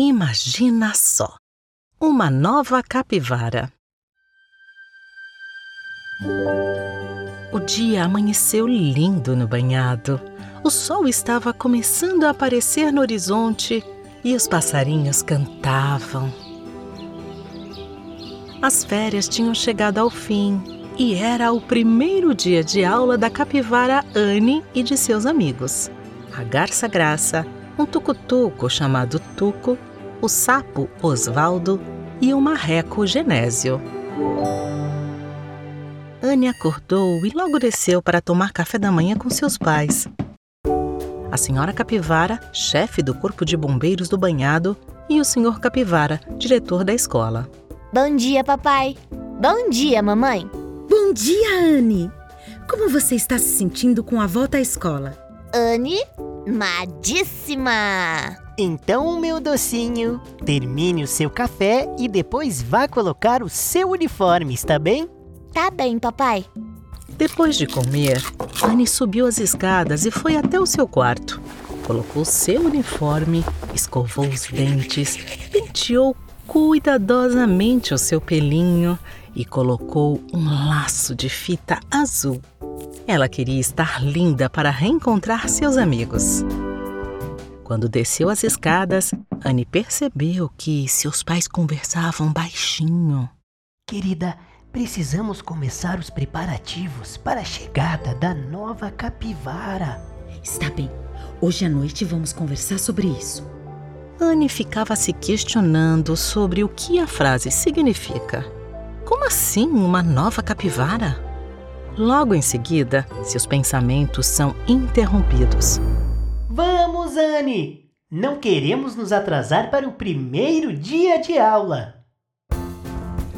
Imagina só! Uma nova capivara. O dia amanheceu lindo no banhado. O sol estava começando a aparecer no horizonte e os passarinhos cantavam. As férias tinham chegado ao fim e era o primeiro dia de aula da capivara Anne e de seus amigos. A garça Graça, um tucutuco chamado Tuco, o sapo Osvaldo e o marreco Genésio. Anne acordou e logo desceu para tomar café da manhã com seus pais. A senhora Capivara, chefe do corpo de bombeiros do banhado, e o senhor Capivara, diretor da escola. Bom dia, papai. Bom dia, mamãe. Bom dia, Anne. Como você está se sentindo com a volta à escola? Anne, madíssima. Então, meu docinho, termine o seu café e depois vá colocar o seu uniforme, está bem? Tá bem, papai. Depois de comer, Anne subiu as escadas e foi até o seu quarto. Colocou seu uniforme, escovou os dentes, penteou cuidadosamente o seu pelinho e colocou um laço de fita azul. Ela queria estar linda para reencontrar seus amigos. Quando desceu as escadas, Anne percebeu que seus pais conversavam baixinho. Querida, precisamos começar os preparativos para a chegada da nova capivara. Está bem. Hoje à noite vamos conversar sobre isso. Anne ficava se questionando sobre o que a frase significa. Como assim uma nova capivara? Logo em seguida, seus pensamentos são interrompidos. Vamos, Anne! Não queremos nos atrasar para o primeiro dia de aula.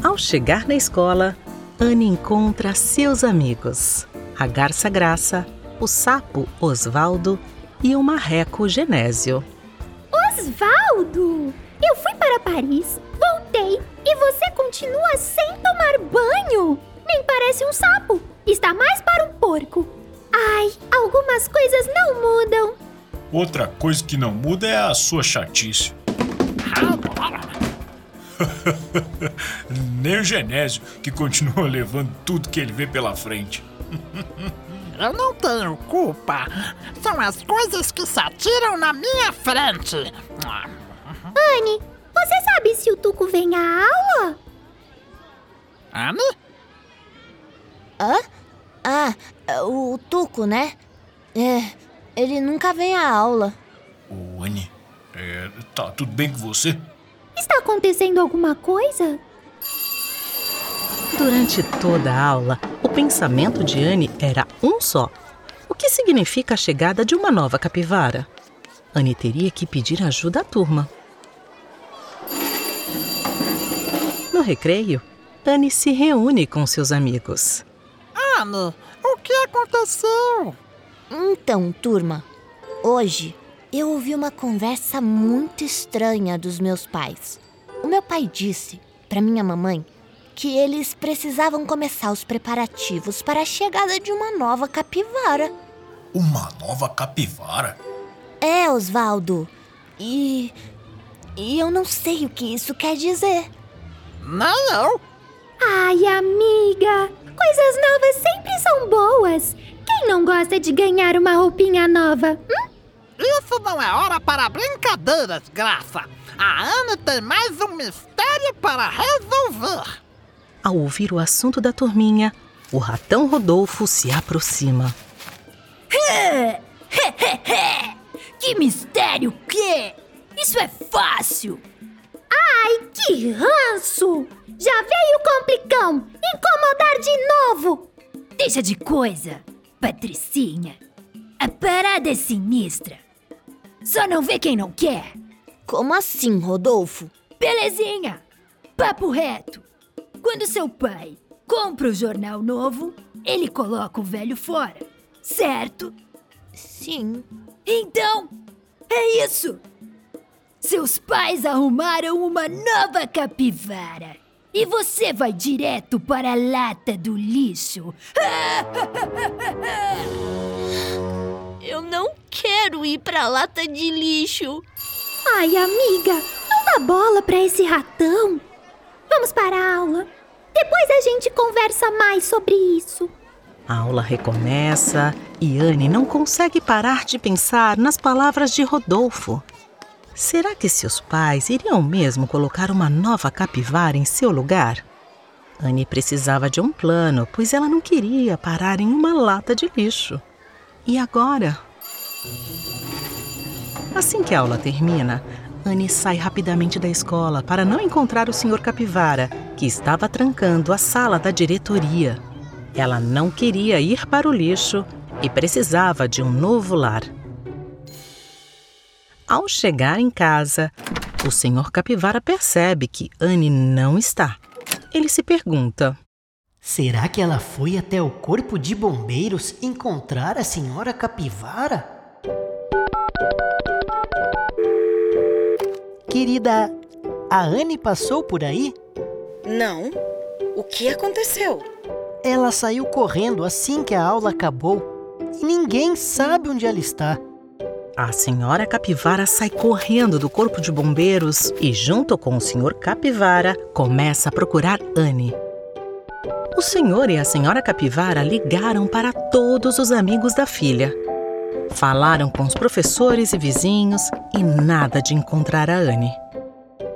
Ao chegar na escola, Anne encontra seus amigos: a garça Graça, o sapo Osvaldo e o marreco Genésio. Osvaldo! Eu fui para Paris, voltei e você continua sem tomar banho? Nem parece um sapo, está mais para um porco. Outra coisa que não muda é a sua chatice. Nem o Genésio, que continua levando tudo que ele vê pela frente. Eu não tenho culpa. São as coisas que se atiram na minha frente. Anne, você sabe se o Tuco vem à aula? Anne? Hã? Ah, o Tuco, né? É, ele nunca vem à aula. Ô, Anne, é, tá tudo bem com você? Está acontecendo alguma coisa? Durante toda a aula, o pensamento de Anne era um só. O que significa a chegada de uma nova capivara? Anne teria que pedir ajuda à turma. No recreio, Anne se reúne com seus amigos. Anne, o que aconteceu? Então, turma, hoje eu ouvi uma conversa muito estranha dos meus pais. O meu pai disse para minha mamãe que eles precisavam começar os preparativos para a chegada de uma nova capivara. Uma nova capivara? É, Osvaldo. E. E eu não sei o que isso quer dizer. Nem eu. Ai, amiga, coisas novas sempre são boas. Quem não gosta de ganhar uma roupinha nova? Hum? Isso não é hora para brincadeiras, Graça. A Anne tem mais um mistério para resolver. Ao ouvir o assunto da turminha, o ratão Rodolfo se aproxima. que mistério que? Isso é fácil. Ai, que ranço! Já veio o complicão! Incomodar de novo! Deixa de coisa, Patricinha. A parada é sinistra. Só não vê quem não quer. Como assim, Rodolfo? Belezinha! Papo reto. Quando seu pai compra o jornal novo, ele coloca o velho fora, certo? Sim. Então, é isso! Seus pais arrumaram uma nova capivara. E você vai direto para a lata do lixo. Eu não quero ir para a lata de lixo. Ai, amiga, não uma bola para esse ratão. Vamos para a aula. Depois a gente conversa mais sobre isso. A aula recomeça e Anne não consegue parar de pensar nas palavras de Rodolfo. Será que seus pais iriam mesmo colocar uma nova capivara em seu lugar? Anne precisava de um plano, pois ela não queria parar em uma lata de lixo. E agora? Assim que a aula termina, Anne sai rapidamente da escola para não encontrar o Sr. Capivara, que estava trancando a sala da diretoria. Ela não queria ir para o lixo e precisava de um novo lar. Ao chegar em casa, o Sr. Capivara percebe que Anne não está. Ele se pergunta: Será que ela foi até o corpo de bombeiros encontrar a senhora capivara? Querida, a Anne passou por aí? Não. O que aconteceu? Ela saiu correndo assim que a aula acabou e ninguém sabe onde ela está. A senhora Capivara sai correndo do corpo de bombeiros e, junto com o senhor Capivara, começa a procurar Anne. O senhor e a senhora Capivara ligaram para todos os amigos da filha. Falaram com os professores e vizinhos e nada de encontrar a Anne.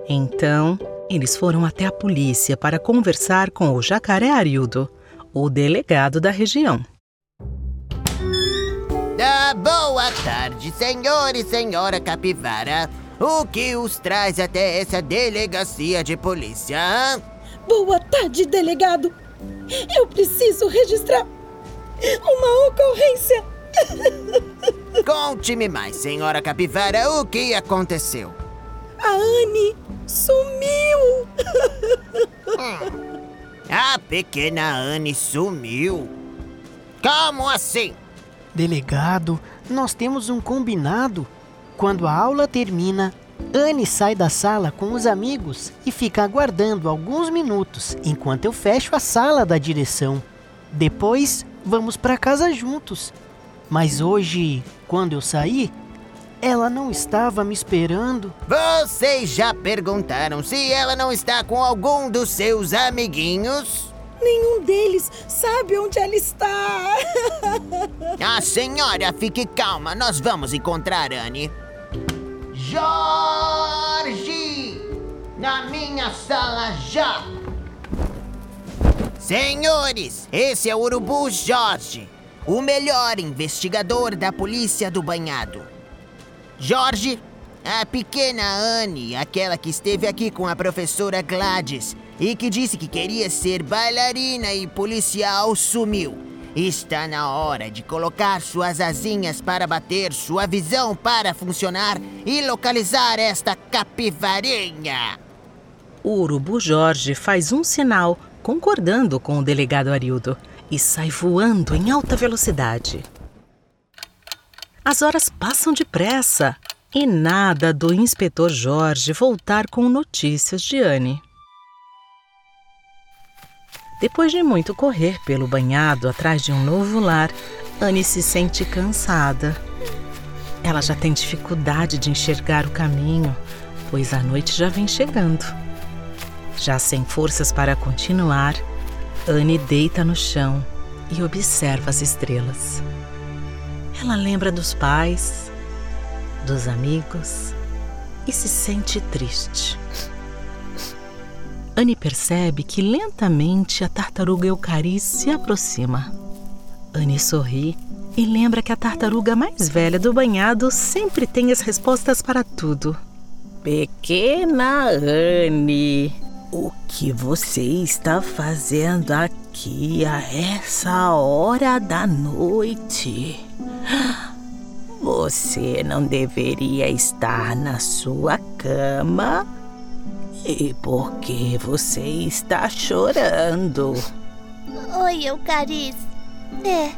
Então, eles foram até a polícia para conversar com o Jacaré Arildo, o delegado da região. Boa tarde, senhor e senhora Capivara. O que os traz até essa delegacia de polícia? hã? Boa tarde, delegado. Eu preciso registrar uma ocorrência. Conte-me mais, senhora Capivara, o que aconteceu? A Anne sumiu. A pequena Anne sumiu. Como assim? Delegado, nós temos um combinado. Quando a aula termina, Anne sai da sala com os amigos e fica aguardando alguns minutos enquanto eu fecho a sala da direção. Depois, vamos para casa juntos. Mas hoje, quando eu saí, ela não estava me esperando. Vocês já perguntaram se ela não está com algum dos seus amiguinhos? Nenhum deles sabe onde ela está. A senhora, fique calma, nós vamos encontrar Anne. Jorge! Na minha sala já! Senhores, esse é o Urubu Jorge, o melhor investigador da polícia do banhado. Jorge, a pequena Anne, aquela que esteve aqui com a professora Gladys e que disse que queria ser bailarina e policial, sumiu. Está na hora de colocar suas asinhas para bater, sua visão para funcionar e localizar esta capivarinha. O urubu Jorge faz um sinal, concordando com o delegado Arildo, e sai voando em alta velocidade. As horas passam depressa e nada do inspetor Jorge voltar com notícias de Anne. Depois de muito correr pelo banhado atrás de um novo lar, Anne se sente cansada. Ela já tem dificuldade de enxergar o caminho, pois a noite já vem chegando. Já sem forças para continuar, Anne deita no chão e observa as estrelas. Ela lembra dos pais, dos amigos e se sente triste. Anne percebe que lentamente a tartaruga Eucari se aproxima. Anne sorri e lembra que a tartaruga mais velha do banhado sempre tem as respostas para tudo. Pequena Anne, o que você está fazendo aqui a essa hora da noite? Você não deveria estar na sua cama? E por que você está chorando? Oi, Eucaris. É,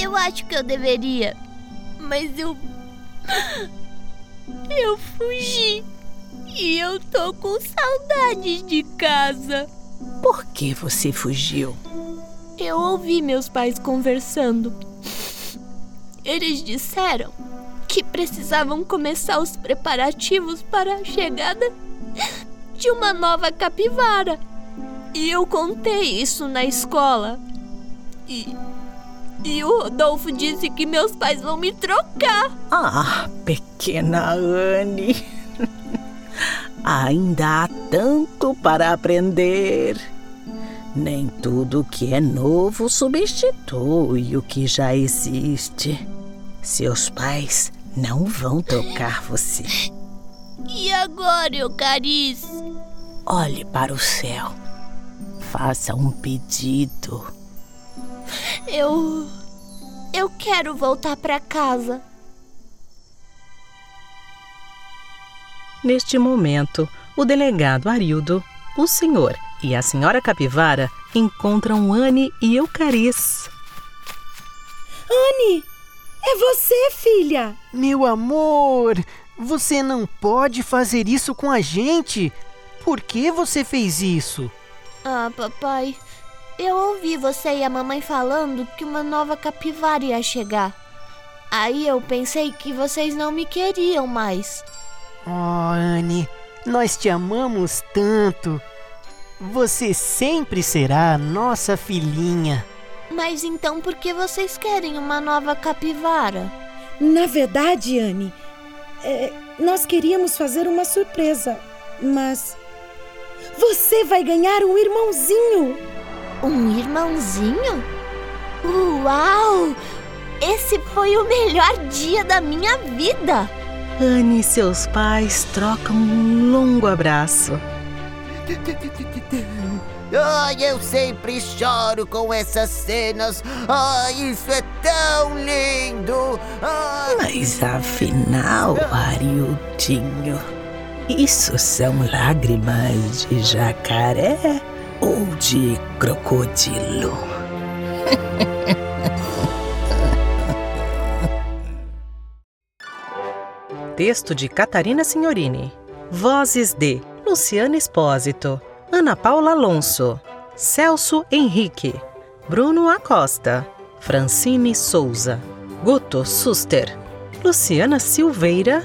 eu acho que eu deveria. Mas eu. Eu fugi. E eu tô com saudades de casa. Por que você fugiu? Eu ouvi meus pais conversando. Eles disseram que precisavam começar os preparativos para a chegada de uma nova capivara. E eu contei isso na escola. E. E o Rodolfo disse que meus pais vão me trocar. Ah, pequena Anne. Ainda há tanto para aprender. Nem tudo que é novo substitui o que já existe. Seus pais não vão trocar você. E agora, Eucarice? Olhe para o céu. Faça um pedido. Eu. Eu quero voltar para casa. Neste momento, o delegado Arildo, o senhor e a senhora Capivara encontram Anne e Eucarice. Anne, é você, filha! Meu amor, você não pode fazer isso com a gente. Por que você fez isso? Ah, papai, eu ouvi você e a mamãe falando que uma nova capivara ia chegar. Aí eu pensei que vocês não me queriam mais. Oh, Anne, nós te amamos tanto. Você sempre será a nossa filhinha. Mas então por que vocês querem uma nova capivara? Na verdade, Anne, é, nós queríamos fazer uma surpresa, mas. Você vai ganhar um irmãozinho! Um irmãozinho? Uau! Esse foi o melhor dia da minha vida! Anne e seus pais trocam um longo abraço. Ai, eu sempre choro com essas cenas. Ai, isso é tão lindo. Ai. Mas afinal, Ariudinho, isso são lágrimas de jacaré ou de crocodilo? Texto de Catarina Signorini. Vozes de Luciana Espósito, Ana Paula Alonso, Celso Henrique, Bruno Acosta, Francine Souza, Guto Suster, Luciana Silveira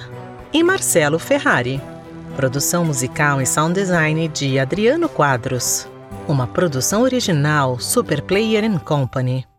e Marcelo Ferrari. Produção musical e sound design de Adriano Quadros. Uma produção original Super Player Company.